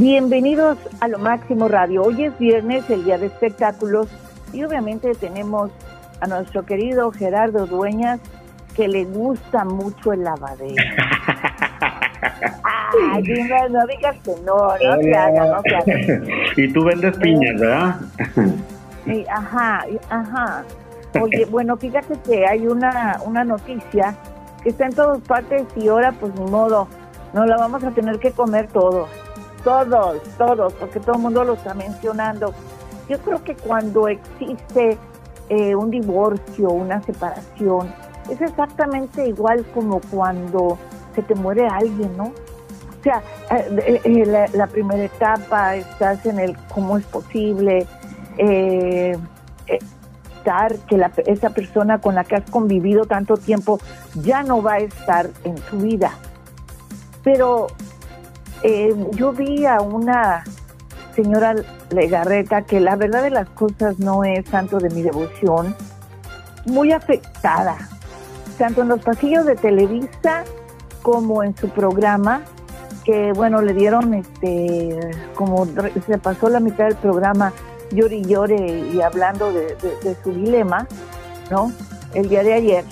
Bienvenidos a Lo Máximo Radio. Hoy es viernes, el día de espectáculos, y obviamente tenemos a nuestro querido Gerardo Dueñas, que le gusta mucho el lavadero. Ay, no digas que no, no se haga, no se haga. Y tú vendes piñas, ¿verdad? Sí, ajá, ajá. Oye, bueno, fíjate que hay una, una noticia que está en todas partes y ahora pues ni modo, no la vamos a tener que comer todos todos, todos, porque todo el mundo lo está mencionando. Yo creo que cuando existe eh, un divorcio, una separación, es exactamente igual como cuando se te muere alguien, ¿no? O sea, eh, eh, la, primera etapa, estás en el cómo es posible estar, que la, esa persona con la que has convivido tanto tiempo ya no va a estar en tu vida. Pero eh, yo vi a una señora Legarreta que la verdad de las cosas no es tanto de mi devoción, muy afectada, tanto en los pasillos de Televisa como en su programa, que bueno, le dieron este, como se pasó la mitad del programa llore y llore y hablando de, su dilema, ¿no? El día de ayer.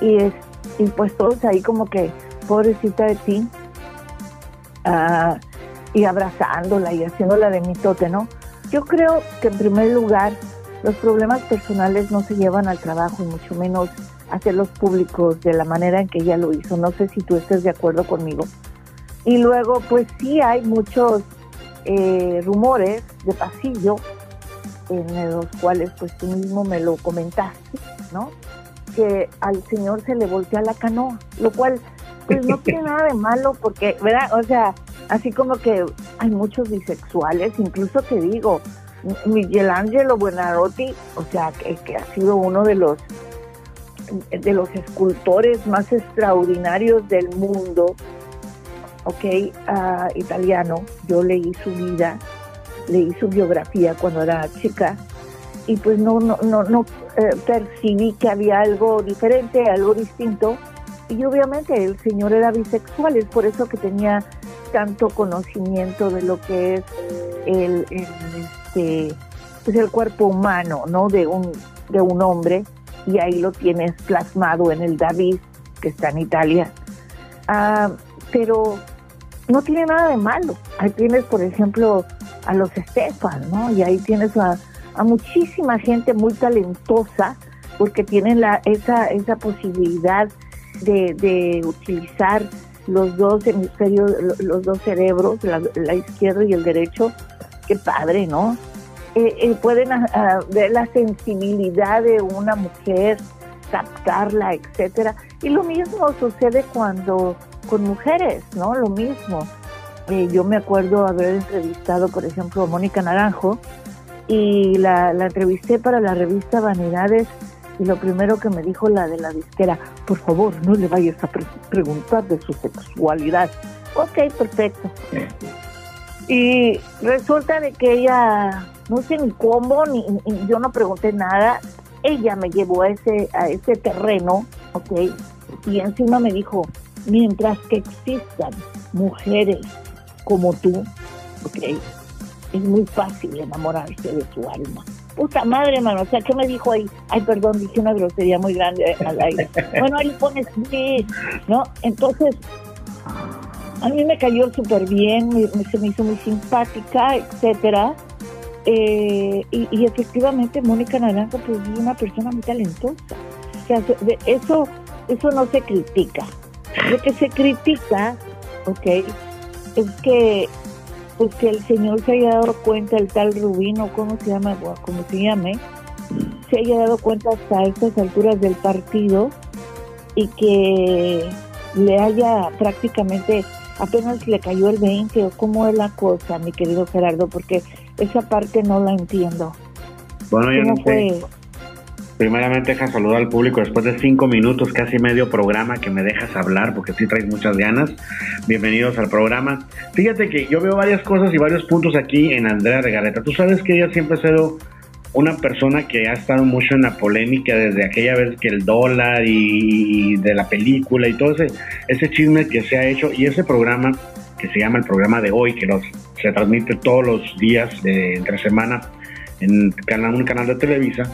Y, es, y pues todos ahí como que, pobrecita de ti, y abrazándola y haciéndola de mitote, ¿no? Yo creo que en primer lugar los problemas personales no se llevan al trabajo y mucho menos hacerlos públicos de la manera en que ella lo hizo. No sé si tú estés de acuerdo conmigo. Y luego, pues sí hay muchos eh, rumores de pasillo en los cuales pues tú mismo me lo comentaste, ¿no? Que al señor se le voltea la canoa, lo cual pues no tiene nada de malo porque, ¿verdad? O sea, así como que hay muchos bisexuales, incluso te digo, Miguel Ángelo Buenarroti, o sea, que, ha sido uno de los de los escultores más extraordinarios del mundo, ok, uh, italiano, yo leí su vida, leí su biografía cuando era chica y pues no, no, no, no eh, percibí que había algo diferente, algo distinto y obviamente el señor era bisexual, es por eso que tenía tanto conocimiento de lo que es el, este, pues el cuerpo humano, ¿no? De un, de un hombre, y ahí lo tienes plasmado en el David, que está en Italia. Ah, pero no tiene nada de malo. Ahí tienes, por ejemplo, a los Estefan, ¿no? Y ahí tienes a, a muchísima gente muy talentosa porque tienen la, esa, esa posibilidad de, utilizar los dos hemisferios, los dos cerebros, la, izquierdo y el derecho, qué padre, ¿no? Eh, eh, pueden ah, ah, ver la sensibilidad de una mujer, captarla, etcétera. Y lo mismo sucede cuando con mujeres, ¿no? Lo mismo. Eh, yo me acuerdo haber entrevistado, por ejemplo, a Mónica Naranjo y la, la entrevisté para la revista Vanidades y lo primero que me dijo la de la disquera, por favor, no le vayas a preguntar de su sexualidad. Ok, perfecto. Y resulta de que ella, no sé ni cómo, ni, yo no pregunté nada, ella me llevó a ese, a ese terreno, ok, y encima me dijo, mientras que existan mujeres como tú, ok, es muy fácil enamorarse de su alma puta madre, mano, o sea, ¿qué me dijo ahí? Ay, perdón, dije una grosería muy grande al aire. bueno, ahí pones sí, ¿no? Entonces, a mí me cayó súper bien, se me hizo muy simpática, etcétera. Eh, y, efectivamente Mónica Naranjo pues es una persona muy talentosa. O sea, eso, eso no se critica. Lo que se critica, ok, es que pues que el señor se haya dado cuenta, el tal Rubino, ¿cómo se llama? como se llame, se haya dado cuenta hasta estas alturas del partido y que le haya prácticamente apenas le cayó el 20 o cómo es la cosa, mi querido Gerardo, porque esa parte no la entiendo. Bueno, yo no sé. Primeramente deja saludar al público después de cinco minutos, casi medio programa que me dejas hablar porque sí traes muchas ganas. Bienvenidos al programa. Fíjate que yo veo varias cosas y varios puntos aquí en Andrea Regarreta. Tú sabes que ella siempre ha sido una persona que ha estado mucho en la polémica desde aquella vez que el dólar y, de la película y todo ese, ese chisme que se ha hecho y ese programa que se llama el programa de hoy, que se transmite todos los días de entre semana en canal, un canal de Televisa.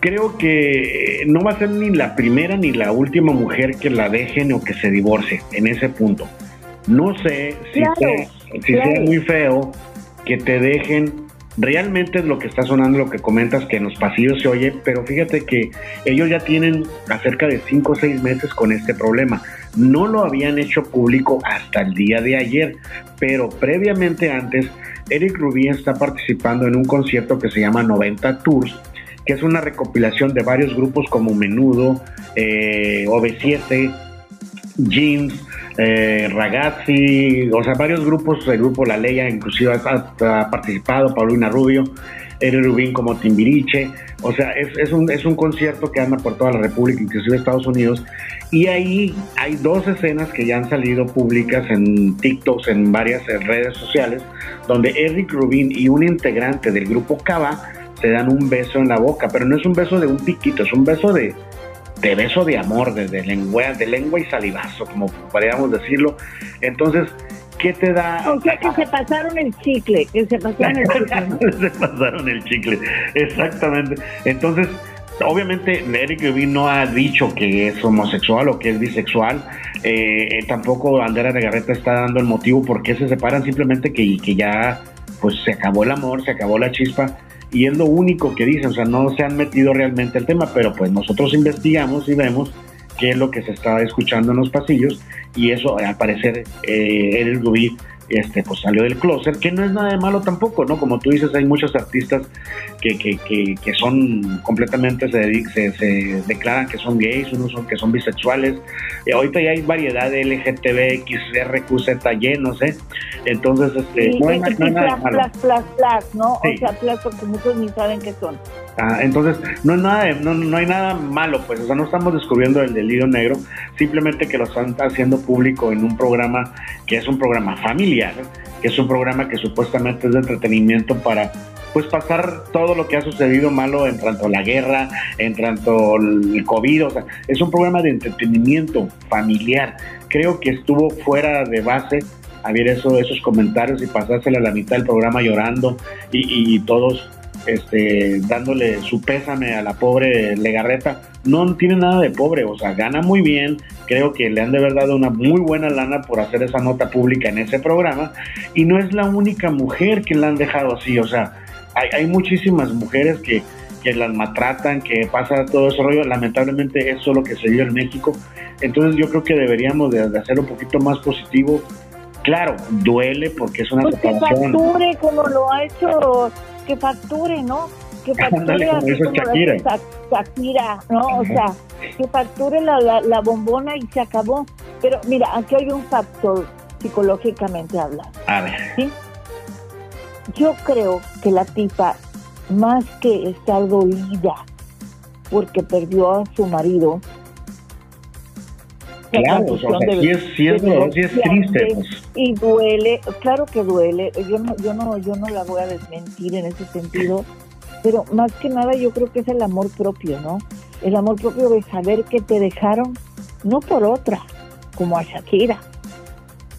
Creo que no va a ser ni la primera ni la última mujer que la dejen o que se divorcie en ese punto. No sé si, si sea muy feo que te dejen realmente es lo que está sonando, lo que comentas, que en los pasillos se oye, pero fíjate que ellos ya tienen acerca de 5 o 6 meses con este problema. No lo habían hecho público hasta el día de ayer, pero previamente antes, Eric Rubin está participando en un concierto que se llama 90 Tours, que es una recopilación de varios grupos como Menudo, eh, OV7, Jeans, eh, Ragazzi, o sea, varios grupos, el grupo La Leya inclusive ha, participado, Paulina Rubio, Eri Rubín como Timbiriche, o sea, es, un, es un concierto que anda por toda la República, inclusive Estados Unidos, y ahí hay dos escenas que ya han salido públicas en TikToks, en varias redes sociales, donde Eric Rubin y un integrante del grupo Cava se dan un beso en la boca, pero no es un beso de un piquito, es un beso de, de beso de amor, de, lengua, de lengua y salivazo, como podríamos decirlo. Entonces, ¿qué te da? O sea, que se pasaron el chicle, que se pasaron el chicle. se pasaron el chicle, exactamente. Entonces, obviamente, Eric Rubin no ha dicho que es homosexual o que es bisexual. Eh, tampoco Andera de Garreta está dando el motivo por qué se separan, simplemente que, que ya pues se acabó el amor, se acabó la chispa y es lo único que dicen, o sea, no se han metido realmente el tema, pero pues nosotros investigamos y vemos qué es lo que se está escuchando en los pasillos y eso al parecer eh, el Rubí este, pues salió del closet, que no es nada de malo tampoco, ¿no? Como tú dices, hay muchos artistas que, que, que, son completamente, se, se, declaran que son gays, unos son que son bisexuales. y ahorita ya hay variedad de LGTB, XRQZY, no sé. Entonces, este, no hay, nada malo. ¿no? O sea, plas porque muchos ni saben qué son. Ah, entonces, no, es nada no, no, hay nada malo, pues, o sea, no estamos descubriendo el delito negro, simplemente que lo están haciendo público en un programa que es un programa familiar, que es un programa que supuestamente es de entretenimiento para pues pasar todo lo que ha sucedido malo en tanto la guerra, en tanto el COVID, o sea, es un programa de entretenimiento familiar. Creo que estuvo fuera de base a ver eso, esos comentarios y pasársela a la mitad del programa llorando y, y todos este, dándole su pésame a la pobre Legarreta. No tiene nada de pobre, o sea, gana muy bien. Creo que le han de verdad dado una muy buena lana por hacer esa nota pública en ese programa. Y no es la única mujer que la han dejado así, o sea, hay, hay muchísimas mujeres que, que las maltratan, que pasa todo ese rollo. Lamentablemente eso es lo que se vive en México. Entonces yo creo que deberíamos de, hacer un poquito más positivo. Claro, duele porque es una pues separación. Que como lo ha hecho que facture, ¿no? Que facture así como Shakira. Shakira, ¿no? O sea, que facture la, la, bombona y se acabó. Pero mira, aquí hay un factor psicológicamente hablando. A ver. ¿sí? Yo creo que la tipa, más que estar dolida porque perdió a su marido, Claro, o sea, sí es, sí es, es triste. Pues. Y duele, claro que duele. Yo no, yo no, yo no la voy a desmentir en ese sentido, pero más que nada yo creo que es el amor propio, ¿no? El amor propio de saber que te dejaron, no por otra, como a Shakira,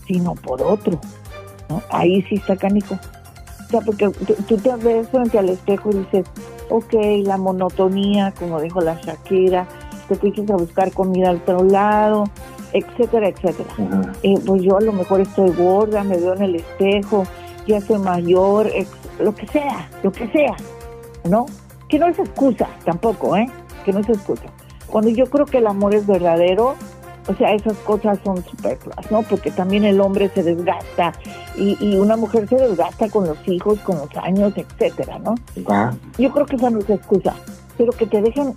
sino por otro. ¿no? Ahí sí está canico. O sea, porque tú te ves frente al espejo y dices, ok, la monotonía, como dijo la Shakira, te fuiste a buscar comida al otro lado, etcétera, etcétera. Eh, pues yo a lo mejor estoy gorda, me veo en el espejo, ya soy mayor, lo que sea, lo que sea, ¿no? Que no es excusa tampoco, ¿eh? Que no es excusa. Cuando yo creo que el amor es verdadero, o sea, esas cosas son superfluas, ¿no? Porque también el hombre se desgasta y, y, una mujer se desgasta con los hijos, con los años, etcétera, ¿no? Yo creo que esa no es excusa, pero que te dejen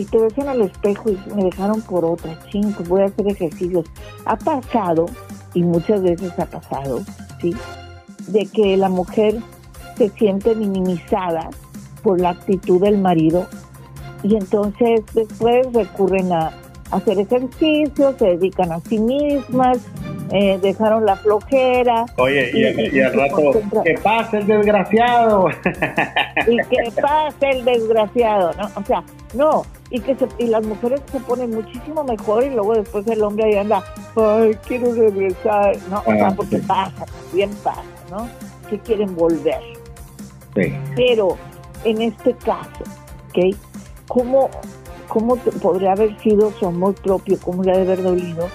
y te ves en el espejo y me dejaron por otra, ching, pues voy a hacer ejercicios. Ha pasado, y muchas veces ha pasado, ¿sí? De que la mujer se siente minimizada por la actitud del marido y entonces después recurren a hacer ejercicios, se dedican a sí mismas, eh, dejaron la flojera. Oye, y, al rato, que pase el desgraciado. y que pase el desgraciado, ¿no? O sea, no, y que se, y las mujeres se ponen muchísimo mejor y luego después el hombre ahí anda, ay, quiero regresar, ¿no? O sea, ah, porque pasa, también pasa, ¿no? Que quieren volver. Sí. Pero en este caso, ¿ok? ¿Cómo, cómo podría haber sido su amor propio? ¿Cómo le ha de haber dolido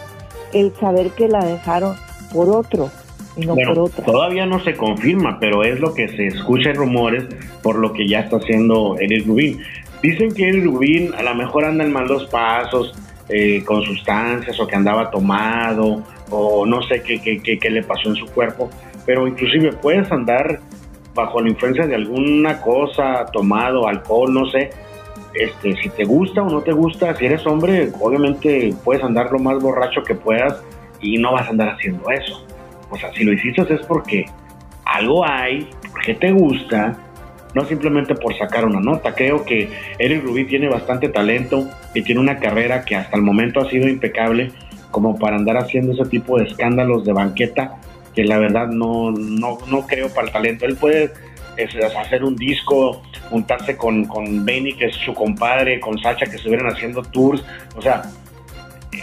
el saber que la dejaron por otro? Y no por otra. Todavía no se confirma, pero es lo que se escucha en rumores por lo que ya está haciendo Eric Rubin. Dicen que Eric Rubin a lo mejor anda en malos pasos, eh, con sustancias o que andaba tomado o no sé qué, qué, qué, qué, le pasó en su cuerpo, pero inclusive puedes andar bajo la influencia de alguna cosa, tomado, alcohol, no sé, este, si te gusta o no te gusta, si eres hombre, obviamente puedes andar lo más borracho que puedas y no vas a andar haciendo eso. O sea, si lo hiciste es porque algo hay, porque te gusta, no simplemente por sacar una nota. Creo que Eric Rubí tiene bastante talento y tiene una carrera que hasta el momento ha sido impecable como para andar haciendo ese tipo de escándalos de banqueta que la verdad no, no, no creo para el talento. Él puede hacer un disco, juntarse con, con Benny, que es su compadre, con Sacha, que estuvieran haciendo tours. O sea,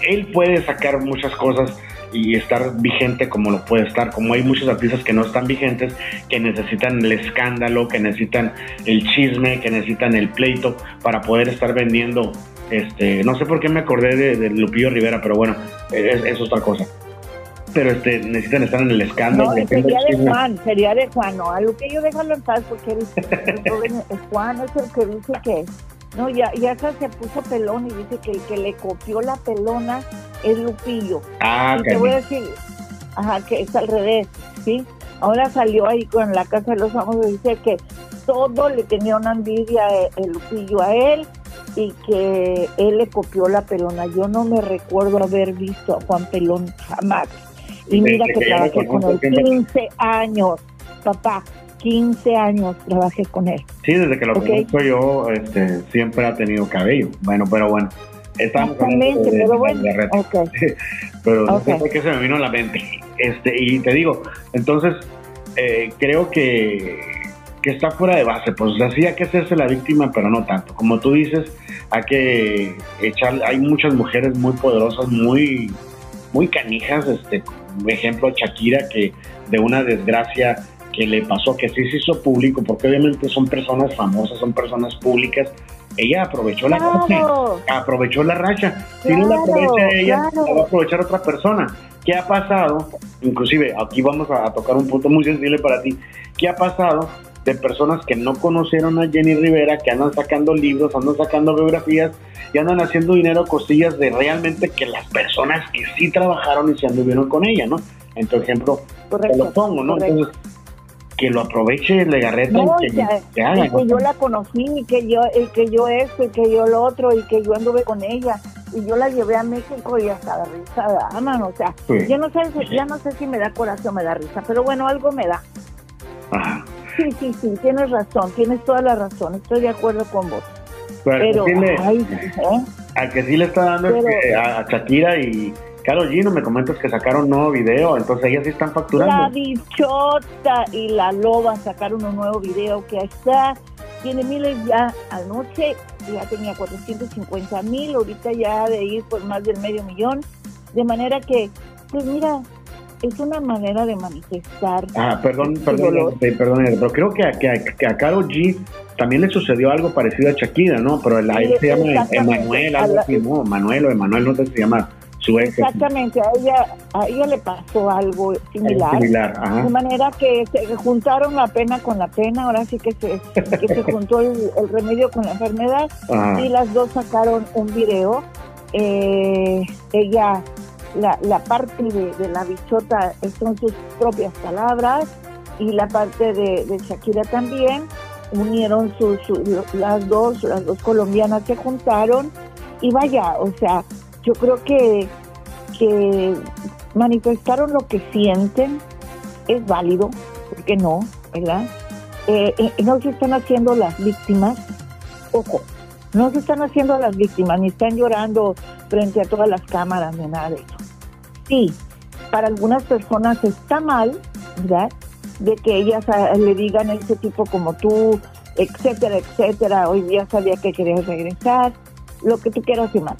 él puede sacar muchas cosas y estar vigente como lo puede estar, como hay muchos artistas que no están vigentes, que necesitan el escándalo, que necesitan el chisme, que necesitan el pleito para poder estar vendiendo. Este, no sé por qué me acordé de, Lupillo Rivera, pero bueno, es, es otra cosa pero este, necesitan estar en el escándalo. No, sería de Juan, sería de Juan, no, a lo que yo déjalo en paz porque el, Juan es el que dice que, no, ya, ya se puso pelón y dice que el que le copió la pelona es Lupillo. Ah, y te voy a decir, ajá, que es al revés, ¿sí? Ahora salió ahí con la Casa de los Amos y dice que todo le tenía una envidia el Lupillo a él y que él le copió la pelona. Yo no me recuerdo haber visto a Juan Pelón jamás. Y mira que, trabajé con él 15 años, papá. 15 años trabajé con él. Sí, desde que lo conozco yo, este, siempre ha tenido cabello. Bueno, pero bueno. Exactamente, pero bueno. pero no sé por qué se me vino a la mente. Este, y te digo, entonces, eh, creo que, que está fuera de base. Pues así hay que hacerse la víctima, pero no tanto. Como tú dices, hay que echar. Hay muchas mujeres muy poderosas, muy muy canijas, este, ejemplo Shakira que de una desgracia que le pasó, que sí se hizo público, porque obviamente son personas famosas, son personas públicas, ella aprovechó la racha, aprovechó la racha, si no la aprovecha ella, la va a aprovechar otra persona. ¿Qué ha pasado? Inclusive, aquí vamos a tocar un punto muy sensible para ti. ¿Qué ha pasado de personas que no conocieron a Jenny Rivera, que andan sacando libros, andan sacando biografías y andan haciendo dinero cosillas de realmente que las personas que sí trabajaron y se anduvieron con ella, ¿no? En tu ejemplo, te lo pongo, ¿no? Entonces, que lo aproveche Legarreta no, y que, que, yo la conocí y que yo, y que yo esto y que yo lo otro y que yo anduve con ella y yo la llevé a México y hasta la risa da, o sea, yo no sé, ya no sé si me da corazón o me da risa, pero bueno, algo me da. Ajá. Sí, sí, sí, tienes razón, tienes toda la razón, estoy de acuerdo con vos. Pero, ¿eh? a que sí le está dando a, Shakira y Carlos Gino, me comentas que sacaron un nuevo video, entonces ellas sí están facturando. La bichota y la loba sacaron un nuevo video que está, tiene miles ya anoche, ya tenía 450 mil, ahorita ya de ir por más del medio millón, de manera que, pues mira, es una manera de manifestar. Ah, perdón, perdón, perdón, pero creo que a, que, a, Karol G también le sucedió algo parecido a Shakira, ¿no? Pero la, él se llama Emanuel, algo así, ¿no? Manuel o Emanuel, no sé si se llama su ex. Exactamente, a ella, a ella le pasó algo similar. similar ajá. De manera que se juntaron la pena con la pena, ahora sí que se, que se juntó el, remedio con la enfermedad y las dos sacaron un video. Eh, ella la, la parte de, la bichota son sus propias palabras y la parte de, Shakira también. Unieron sus, las dos, las dos colombianas se juntaron y vaya, o sea, yo creo que, que manifestaron lo que sienten, es válido, porque no, ¿verdad? Eh, eh, no se están haciendo las víctimas, ojo, no se están haciendo las víctimas, ni están llorando frente a todas las cámaras ni nada de eso. Sí, para algunas personas está mal, ¿verdad? De que ellas ah, le digan a ese tipo como tú, etcétera, etcétera, hoy día sabía que querías regresar, lo que tú quieras y más.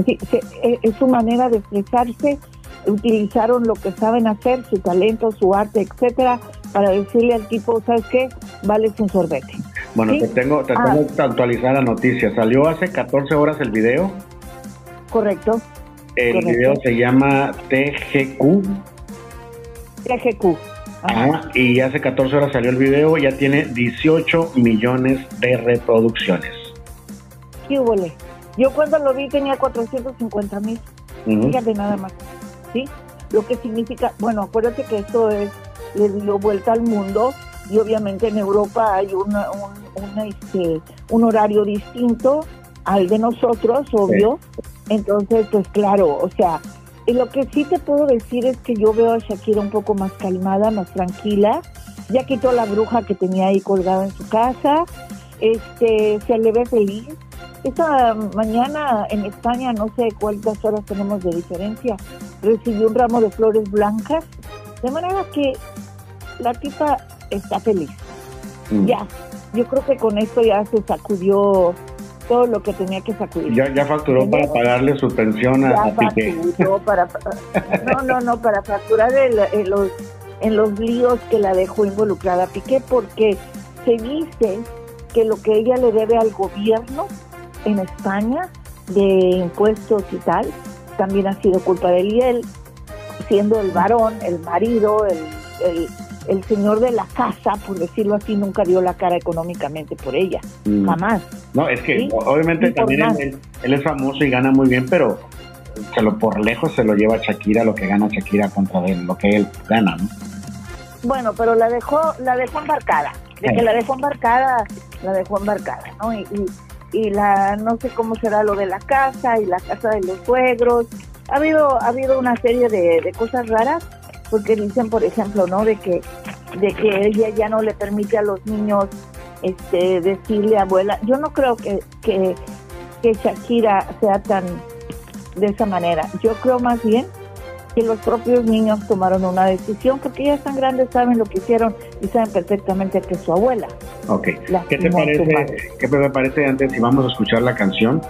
Así, e, es su manera de expresarse, utilizaron lo que saben hacer, su talento, su arte, etcétera, para decirle al tipo, ¿sabes qué? Vales un sorbete. Bueno, te tengo, te tengo ah. que actualizar la noticia. Salió hace 14 horas el video. Correcto. El video se llama TGQ. TGQ. Ajá. y hace 14 horas salió el video, ya tiene 18 millones de reproducciones. ¿Qué hubo? Yo cuando lo vi tenía 450 mil. Fíjate nada más. ¿Sí? Lo que significa, bueno, acuérdate que esto es, le dio vuelta al mundo y obviamente en Europa hay una, un, este, un horario distinto al de nosotros, obvio. Entonces, pues claro, o sea, lo que sí te puedo decir es que yo veo a Shakira un poco más calmada, más tranquila. Ya quitó la bruja que tenía ahí colgada en su casa. Este, se le ve feliz. Esta mañana en España, no sé cuántas horas tenemos de diferencia, recibió un ramo de flores blancas. De manera que la tipa está feliz. Mm. Ya, yo creo que con esto ya se sacudió todo lo que tenía que sacudir. Ya, ya facturó para pagarle su pensión a, Piqué. Para, no, no, no, para facturar en, los, en los líos que la dejó involucrada a Piqué, porque se dice que lo que ella le debe al gobierno en España de impuestos y tal, también ha sido culpa de él y él, siendo el varón, el marido, el el señor de la casa, por decirlo así, nunca dio la cara económicamente por ella, mm. jamás. No, es que obviamente también él, es famoso y gana muy bien, pero se lo por lejos se lo lleva Shakira lo que gana Shakira contra él, lo que él gana, ¿no? Bueno, pero la dejó, la dejó embarcada, de que la dejó embarcada, la dejó embarcada, ¿no? Y, y, la, no sé cómo será lo de la casa y la casa de los suegros. Ha habido, ha habido una serie de, de cosas raras porque dicen, por ejemplo, ¿no? De que, de que ella ya no le permite a los niños este, decirle abuela. Yo no creo que, que, que Shakira sea tan de esa manera. Yo creo más bien que los propios niños tomaron una decisión porque ya están grandes, saben lo que hicieron y saben perfectamente que es su abuela. Ok. ¿Qué te, parece, ¿Qué te parece antes si vamos a escuchar la canción?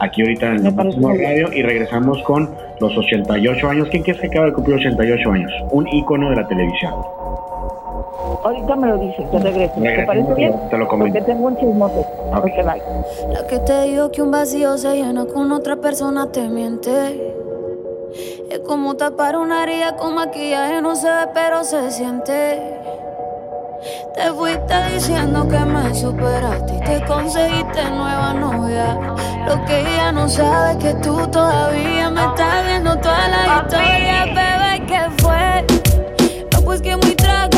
Aquí ahorita en el radio y regresamos con los 88 años. ¿Quién crees que acaba de cumplir 88 años? Un ícono de la televisión. Ahorita me lo dices, te regreso. ¿Te parece bien? Te lo comento. Porque tengo un chismote. Okay. bye. La que te digo que un vacío se llena con otra persona te miente. Es como tapar una herida con maquillaje, no se ve, pero se siente. Te fuiste diciendo que me superaste y te conseguiste nueva novia. Lo que ella no sabe es que tú todavía me estás viendo toda la historia, bebé, ¿qué fue? No, pues que muy tragadito.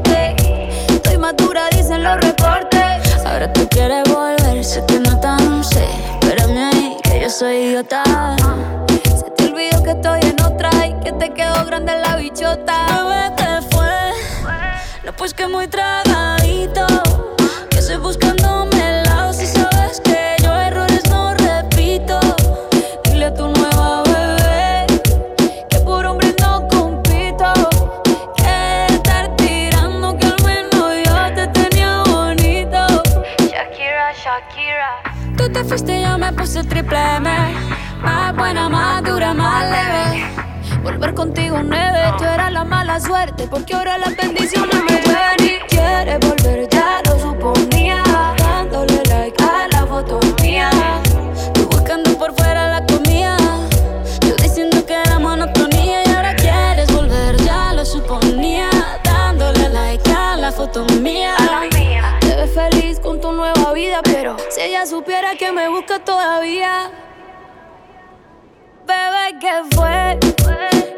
Idiota. Se te olvidó que estoy en otra y que te quedó grande la bichota. Bebé, ¿qué fue? No, pues que muy tragadito. Pero contigo, nueve, tú eras la mala suerte. Porque ahora las bendiciones me ven y quieres volver, ya lo suponía. Dándole like a la foto mía. Tú buscando por fuera la comida. Yo diciendo que era monotonía. Y ahora quieres volver, ya lo suponía. Dándole like a la foto mía. Te ves feliz con tu nueva vida, pero si ella supiera que me busca todavía. Bebé, ¿qué fue?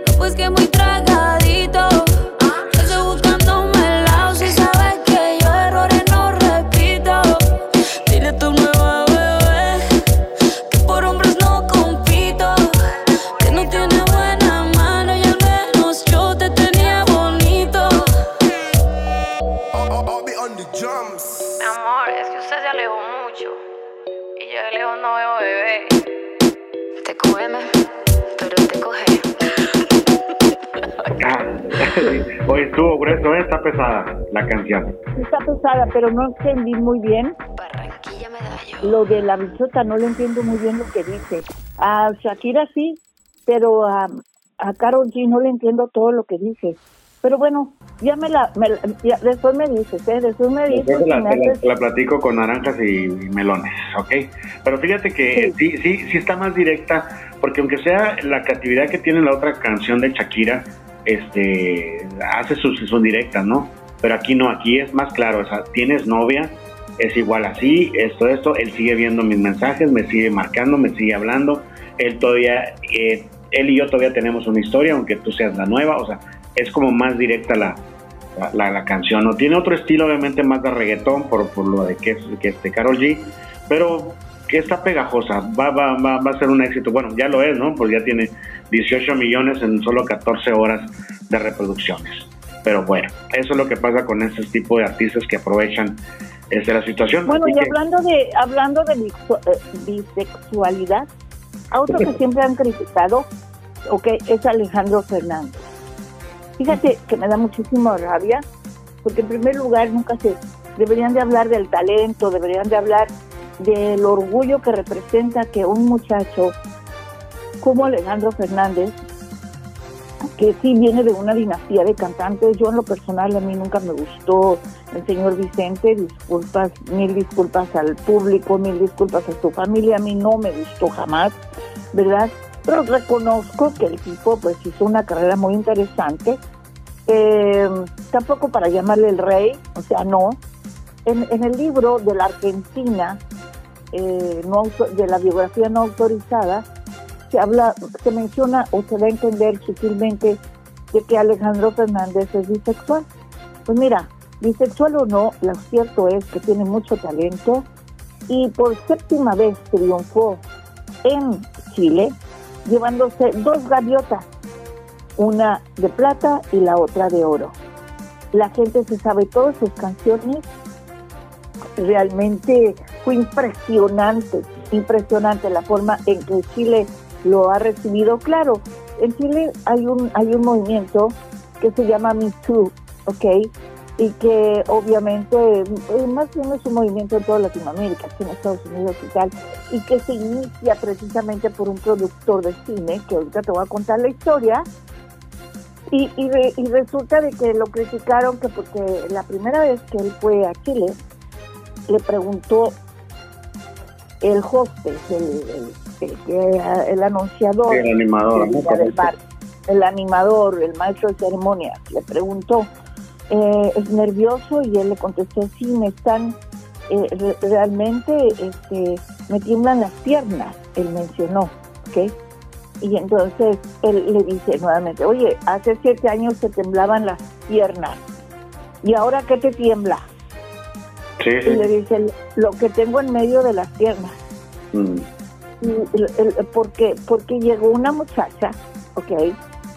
No, pues que muy tragadito. Hoy estuvo grueso, ¿eh? está pesada la canción. Está pesada, pero no entendí muy bien. Barranquilla Lo de la bichota, no le entiendo muy bien lo que dice. A Shakira sí, pero a, a Karol G no le entiendo todo lo que dice. Pero bueno, ya me la, después me dices, ¿eh? Después me dices. La, la, platico con naranjas y, melones, ¿ok? Pero fíjate que sí. sí, sí, está más directa, porque aunque sea la creatividad que tiene la otra canción de Shakira, este, hace sus, sus directas, ¿no? Pero aquí no, aquí es más claro, o sea, tienes novia, es igual así, esto, esto, él sigue viendo mis mensajes, me sigue marcando, me sigue hablando, él todavía, eh, él y yo todavía tenemos una historia, aunque tú seas la nueva, o sea, es como más directa la, la, canción, ¿no? Tiene otro estilo, obviamente, más de reggaetón, por, por lo de que es que este Carol G, pero que está pegajosa, va, va, va, va a ser un éxito, bueno, ya lo es, ¿no? Porque ya tiene 18 millones en solo 14 horas de reproducciones. Pero bueno, eso es lo que pasa con ese tipo de artistas que aprovechan este, la situación. Bueno, y hablando de hablando de eh, bisexualidad, a otro que siempre han criticado, ok, es Alejandro Fernández. Fíjate que me da muchísima rabia, porque en primer lugar nunca se deberían de hablar del talento, deberían de hablar del orgullo que representa que un muchacho como Alejandro Fernández, que sí viene de una dinastía de cantantes. Yo en lo personal a mí nunca me gustó el señor Vicente, disculpas, mil disculpas al público, mil disculpas a su familia, a mí no me gustó jamás, ¿verdad? Pero reconozco que el tipo pues hizo una carrera muy interesante, eh, tampoco para llamarle el rey, o sea, no. En, en el libro de la Argentina, eh, no, de la biografía no autorizada, se habla, se menciona o se da a entender sutilmente de que Alejandro Fernández es bisexual. Pues mira, bisexual o no, lo cierto es que tiene mucho talento y por séptima vez triunfó en Chile llevándose dos gaviotas, una de plata y la otra de oro. La gente se sabe todas sus canciones, realmente fue impresionante, impresionante la forma en que Chile lo ha recibido. Claro, en Chile hay un, hay un movimiento que se llama Me Too, ¿ok? Y que obviamente, eh, más bien es un movimiento en toda Latinoamérica, en Estados Unidos y tal, y que se inicia precisamente por un productor de cine, que ahorita te voy a contar la historia, y, y, resulta de que lo criticaron que porque la primera vez que él fue a Chile, le preguntó el hostess, el, el, anunciador, el animador, el animador, el maestro de ceremonia, le preguntó, eh, ¿es nervioso? Y él le contestó, sí, me están, eh, realmente este, me tiemblan las piernas, él mencionó, ¿ok? Y entonces él le dice nuevamente, oye, hace siete años se temblaban las piernas, ¿y ahora qué te tiembla? Sí, Y le dice, lo que tengo en medio de las piernas. Mm porque, porque llegó una muchacha, ok,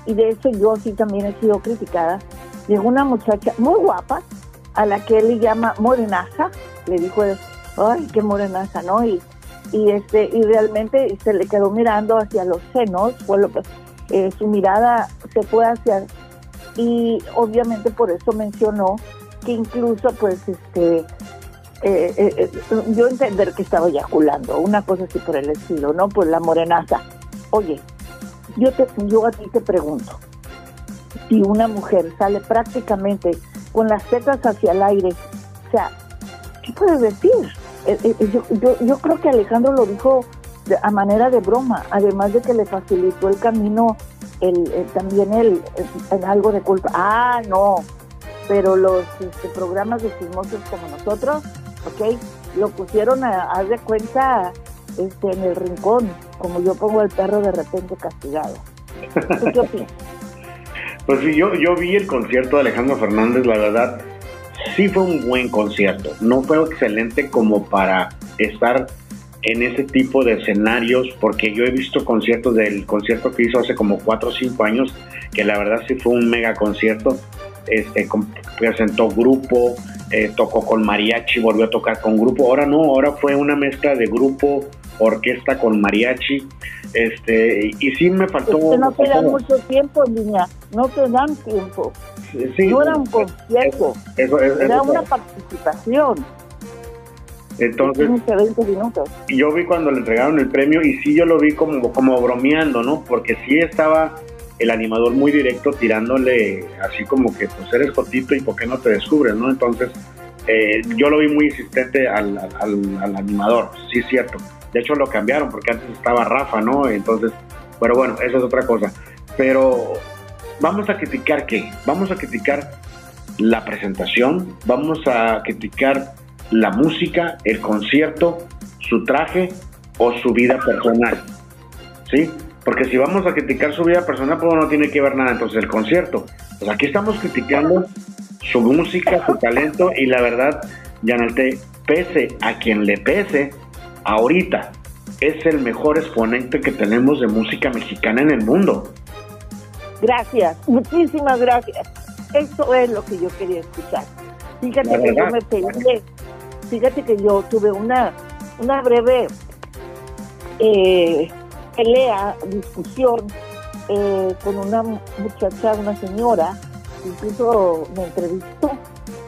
y de eso yo sí también he sido criticada, llegó una muchacha muy guapa, a la que él le llama morenaza, le dijo, ay, qué morenaza, ¿no? Y, y, este, y realmente se le quedó mirando hacia los senos, fue lo que, eh, su mirada se fue hacia, y obviamente por eso mencionó que incluso pues este eh, eh, eh, yo entender que estaba eyaculando, una cosa así por el estilo, ¿no? Pues la morenaza. Oye, yo, te, yo a ti te pregunto, si una mujer sale prácticamente con las tetas hacia el aire, o sea, ¿qué puedes decir? yo, yo, yo creo que Alejandro lo dijo a manera de broma, además de que le facilitó el camino el, también él en algo de culpa. Ah, no, pero los este, programas de chismosos como nosotros ¿ok? Lo pusieron a, haz de cuenta este, en el rincón, como yo pongo el perro de repente castigado. Pues sí, yo, yo vi el concierto de Alejandro Fernández, la verdad, sí fue un buen concierto. No fue excelente como para estar en ese tipo de escenarios, porque yo he visto conciertos del concierto que hizo hace como 4 o 5 años, que la verdad sí fue un mega concierto. Este, presentó grupo, eh, tocó con mariachi, volvió a tocar con grupo. Ahora no, ahora fue una mezcla de grupo, orquesta con mariachi. Este, y, sí me faltó. no te dan mucho tiempo, niña, no te dan tiempo. no era un concierto, era una participación. Entonces, yo vi cuando le entregaron el premio y sí yo lo vi como, como bromeando, ¿no? Porque sí estaba el animador muy directo tirándole así como que pues eres cortito y por qué no te descubres, ¿no? Entonces eh, yo lo vi muy insistente al, al, animador, sí cierto. De hecho lo cambiaron porque antes estaba Rafa, ¿no? Entonces, pero bueno, eso es otra cosa. Pero vamos a criticar qué? Vamos a criticar la presentación, vamos a criticar la música, el concierto, su traje o su vida personal. ¿Sí? Porque si vamos a criticar su vida personal, pues no tiene que ver nada entonces el concierto. Pues aquí estamos criticando su música, su talento y la verdad, Yanalte, pese a quien le pese, ahorita es el mejor exponente que tenemos de música mexicana en el mundo. Gracias, muchísimas gracias. Eso es lo que yo quería escuchar. Fíjate que yo me peleé fíjate que yo tuve una, una breve eh, pelea, discusión eh, con una muchacha, una señora, incluso me entrevistó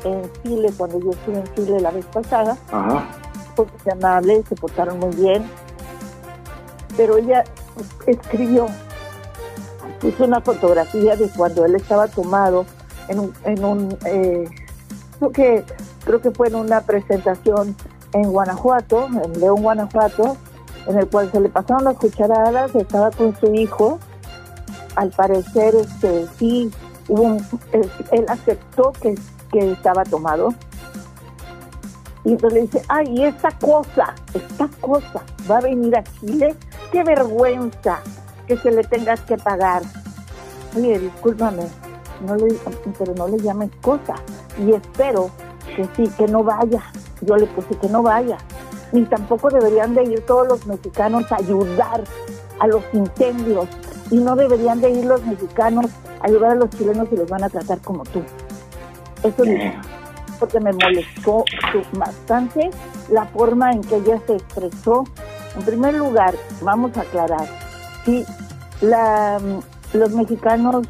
en Chile cuando yo estuve en Chile la vez pasada, porque se amables, se portaron muy bien, pero ella escribió, puso una fotografía de cuando él estaba tomado en un, en un eh, que creo que fue en una presentación en Guanajuato, en León, Guanajuato, en el cual se le pasaron las cucharadas, estaba con su hijo, al parecer este sí él, aceptó que, que estaba tomado y entonces le dice, ay, esta cosa, esta cosa va a venir a Chile, qué vergüenza que se le tengas que pagar. Oye, discúlpame, no le, pero no le llames cosa. Y espero que sí, que no vaya. Yo le puse que no vaya. Ni tampoco deberían de ir todos los mexicanos a ayudar a los incendios. Y no deberían de ir los mexicanos a ayudar a los chilenos y los van a tratar como tú. Eso es porque me molestó bastante la forma en que ella se expresó. En primer lugar, vamos a aclarar, si la, los mexicanos,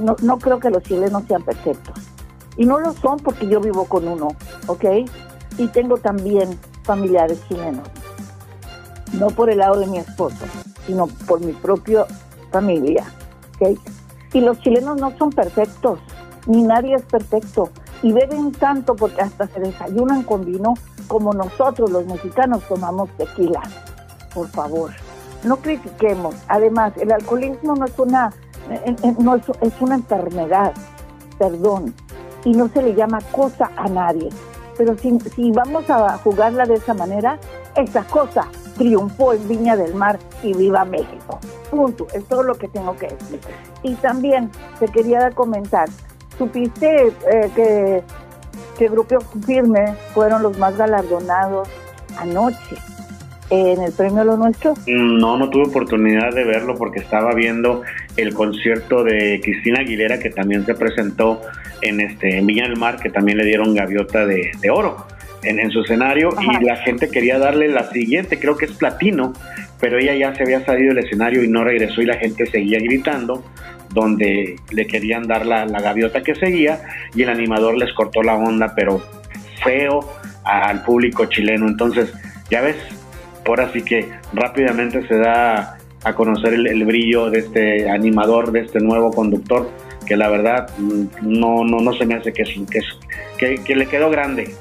no, no creo que los chilenos sean perfectos y no lo son porque yo vivo con uno, ¿ok? Y tengo también familiares chilenos. No por el lado de mi esposo, sino por mi propia familia, ¿ok? Y los chilenos no son perfectos, ni nadie es perfecto. Y beben tanto porque hasta se desayunan con vino como nosotros los mexicanos tomamos tequila. Por favor, no critiquemos. Además, el alcoholismo no es una, eh, eh, no es, es una enfermedad, perdón, y no se le llama cosa a nadie. Pero si, si vamos a jugarla de esa manera, esa cosa triunfó en Viña del Mar y viva México. Punto. Es todo lo que tengo que decir. Y también te quería comentar, supiste eh, que, que Grupo Firme fueron los más galardonados anoche en el premio Lo Nuestro? No, no tuve oportunidad de verlo porque estaba viendo el concierto de Cristina Aguilera que también se presentó en este en Viña del Mar, que también le dieron gaviota de, oro en, su escenario y la gente quería darle la siguiente, creo que es platino, pero ella ya se había salido del escenario y no regresó y la gente seguía gritando donde le querían dar la, la gaviota que seguía y el animador les cortó la onda, pero feo al público chileno. Entonces, ya ves, ahora sí que rápidamente se da a conocer el, brillo de este animador, de este nuevo conductor, que la verdad mm, no, no, no se me hace que, que, que, le quedó grande.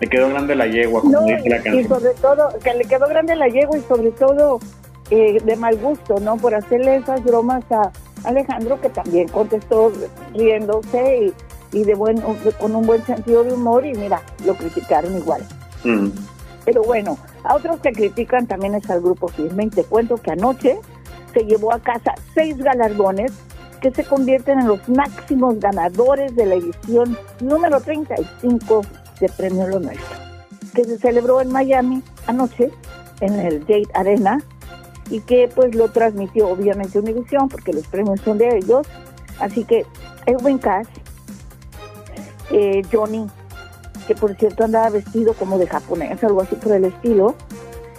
Le quedó grande la yegua, como dice la canción. Y sobre todo, que le quedó grande la yegua y sobre todo eh, de mal gusto, ¿no? Por hacerle esas bromas a Alejandro, que también contestó riéndose y de buen, con un buen sentido de humor y mira, lo criticaron igual. Mm. Pero bueno, a otros que critican también es al grupo Firme y te cuento que anoche se llevó a casa seis galardones que se convierten en los máximos ganadores de la edición número 35 de Premio Lo Nuestro, que se celebró en Miami anoche en el Date Arena y que pues lo transmitió obviamente Univision porque los premios son de ellos. Así que Edwin Cash, eh, Johnny, que por cierto andaba vestido como de japonés, algo así por el estilo,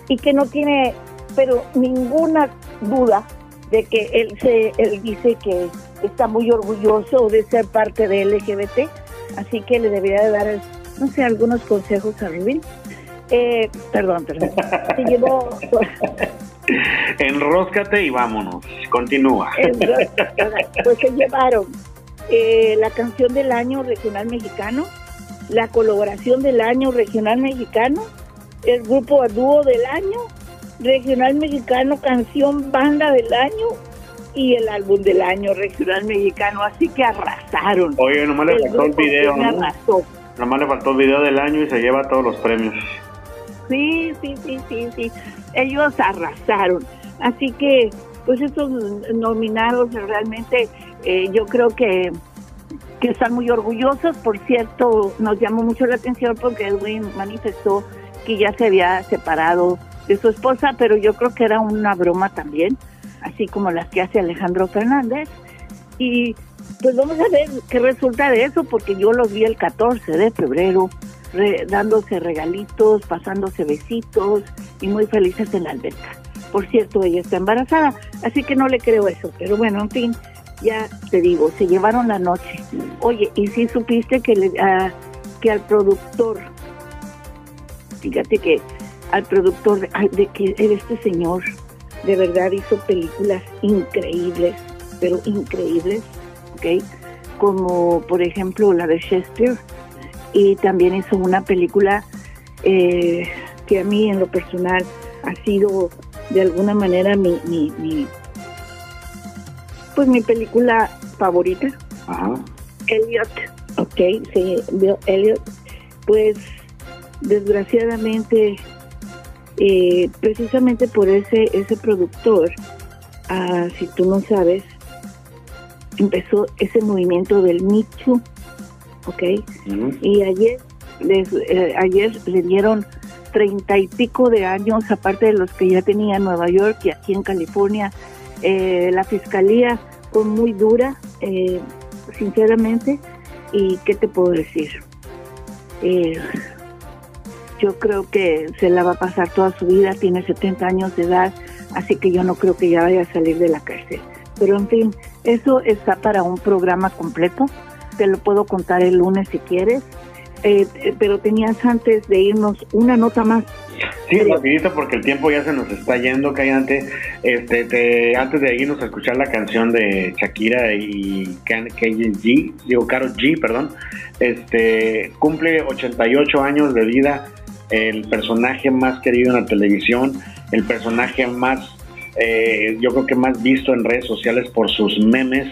y que no tiene pero ninguna duda de que él se él dice que está muy orgulloso de ser parte de LGBT, así que le debería de dar, no sé, algunos consejos a Rubin. Eh, perdón, perdón. Se llevó... Enróscate y vámonos. Continúa. Pues se llevaron eh, la canción del año regional mexicano, la colaboración del año regional mexicano, el grupo a dúo del año, regional mexicano, canción banda del año y el álbum del año regional mexicano. Así que arrasaron. Oye, nomás le faltó el video. Nomás le faltó el video del año y se lleva todos los premios. Sí, sí, sí, sí, sí. Ellos arrasaron. Así que, pues estos nominados realmente eh, yo creo que, que están muy orgullosos. Por cierto, nos llamó mucho la atención porque Edwin manifestó que ya se había separado de su esposa, pero yo creo que era una broma también, así como las que hace Alejandro Fernández. Y pues vamos a ver qué resulta de eso, porque yo los vi el 14 de febrero dándose regalitos, pasándose besitos y muy felices en la alberca. Por cierto, ella está embarazada, así que no le creo eso, pero bueno, en fin, ya te digo, se llevaron la noche. Oye, y si supiste que, le, que al productor, fíjate que al productor de, de que este señor de verdad hizo películas increíbles, pero increíbles, ¿ok? Como por ejemplo la de Shakespeare, y también hizo una película eh, que a mí en lo personal ha sido de alguna manera mi, mi, pues mi película favorita. Ajá. Elliot, ok, sí, Elliot, pues desgraciadamente, eh, precisamente por ese, ese productor, ah, si tú no sabes, empezó ese movimiento del Me ¿ok? Y ayer, les, eh, ayer le dieron treinta y pico de años, aparte de los que ya tenía en Nueva York y aquí en California. Eh, la fiscalía fue muy dura, eh, sinceramente, y ¿qué te puedo decir? Yo creo que se la va a pasar toda su vida, tiene 70 años de edad, así que yo no creo que ya vaya a salir de la cárcel. Pero en fin, eso está para un programa completo te lo puedo contar el lunes si quieres. Eh, eh, pero tenías antes de irnos una nota más. Sí, rapidito porque el tiempo ya se nos está yendo, Callante. Este, antes de irnos a escuchar la canción de Shakira y G, digo Karol G, perdón, este, cumple 88 años de vida, el personaje más querido en la televisión, el personaje más, eh, yo creo que más visto en redes sociales por sus memes,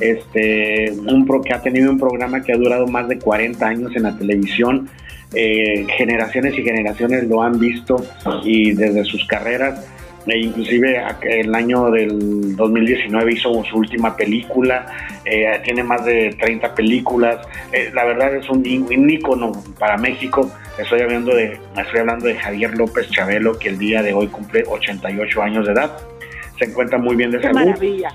este, un que ha tenido un programa que ha durado más de 40 años en la televisión. Eh, generaciones y generaciones lo han visto y desde sus carreras, e inclusive el año del 2019 hizo su última película, eh, tiene más de 30 películas, eh, la verdad es un ícono para México. Estoy hablando de estoy hablando de Javier López Chabelo que el día de hoy cumple 88 años de edad. Se encuentra muy bien de Qué salud. Maravilla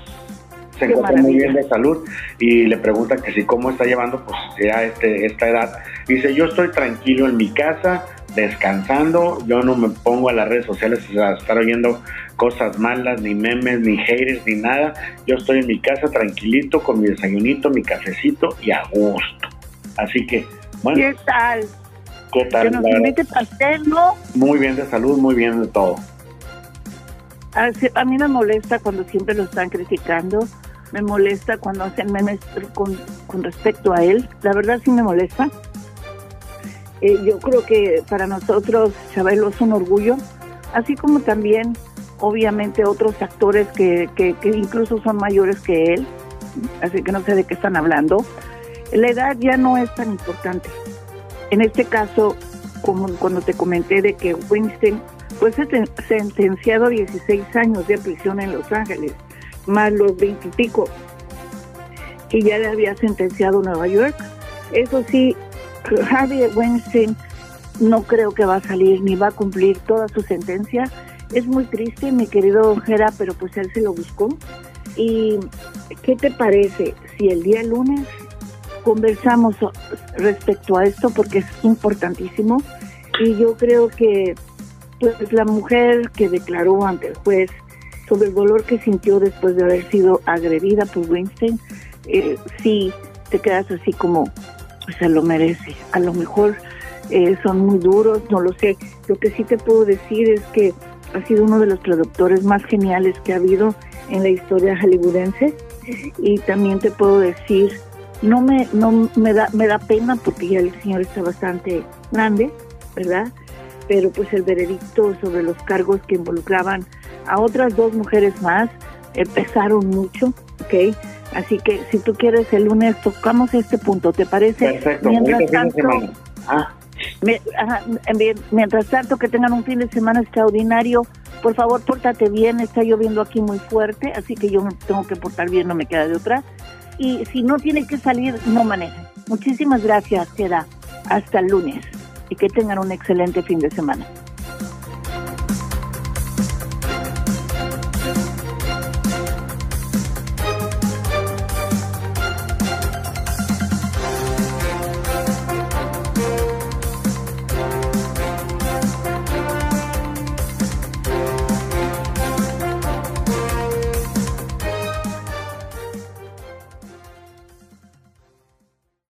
se encuentra muy bien de salud y le pregunta que si cómo está llevando pues ya este, esta edad. Dice, yo estoy tranquilo en mi casa, descansando, yo no me pongo a las redes sociales a estar oyendo cosas malas, ni memes, ni haters, ni nada. Yo estoy en mi casa tranquilito con mi desayunito, mi cafecito y a gusto. Así que, bueno. ¿Qué tal? ¿Qué tal? Que pastel, ¿no? Muy bien de salud, muy bien de todo. A, mí me molesta cuando siempre lo están criticando me molesta cuando hacen memes con, con respecto a él. La verdad sí me molesta. Eh, yo creo que para nosotros Chabelo es un orgullo, así como también obviamente otros actores que, que, incluso son mayores que él, así que no sé de qué están hablando. la edad ya no es tan importante. En este caso, como cuando te comenté de que Winston fue sentenciado a 16 años de prisión en Los Ángeles, más los 20 y pico que ya le había sentenciado Nueva York. Eso sí, Harvey Weinstein no creo que va a salir ni va a cumplir toda su sentencia. Es muy triste, mi querido Jera, pero pues él se lo buscó. ¿Y qué te parece si el día lunes conversamos respecto a esto porque es importantísimo? Y yo creo que pues la mujer que declaró ante el juez sobre el dolor que sintió después de haber sido agredida por Weinstein, eh, sí te quedas así como, pues se lo merece. A lo mejor eh, son muy duros, no lo sé. Lo que sí te puedo decir es que ha sido uno de los traductores más geniales que ha habido en la historia hollywoodense y también te puedo decir no me no me da me da pena porque ya el señor está bastante grande verdad pero pues el veredicto sobre los cargos que involucraban a otras dos mujeres más empezaron mucho ok así que si tú quieres el lunes tocamos este punto te parece Perfecto. mientras tanto ah. Mientras tanto, que tengan un fin de semana extraordinario. Por favor, pórtate bien. Está lloviendo aquí muy fuerte, así que yo me tengo que portar bien, no me queda de otra. Y si no tiene que salir, no manejen. Muchísimas gracias, queda. Hasta el lunes. Y que tengan un excelente fin de semana.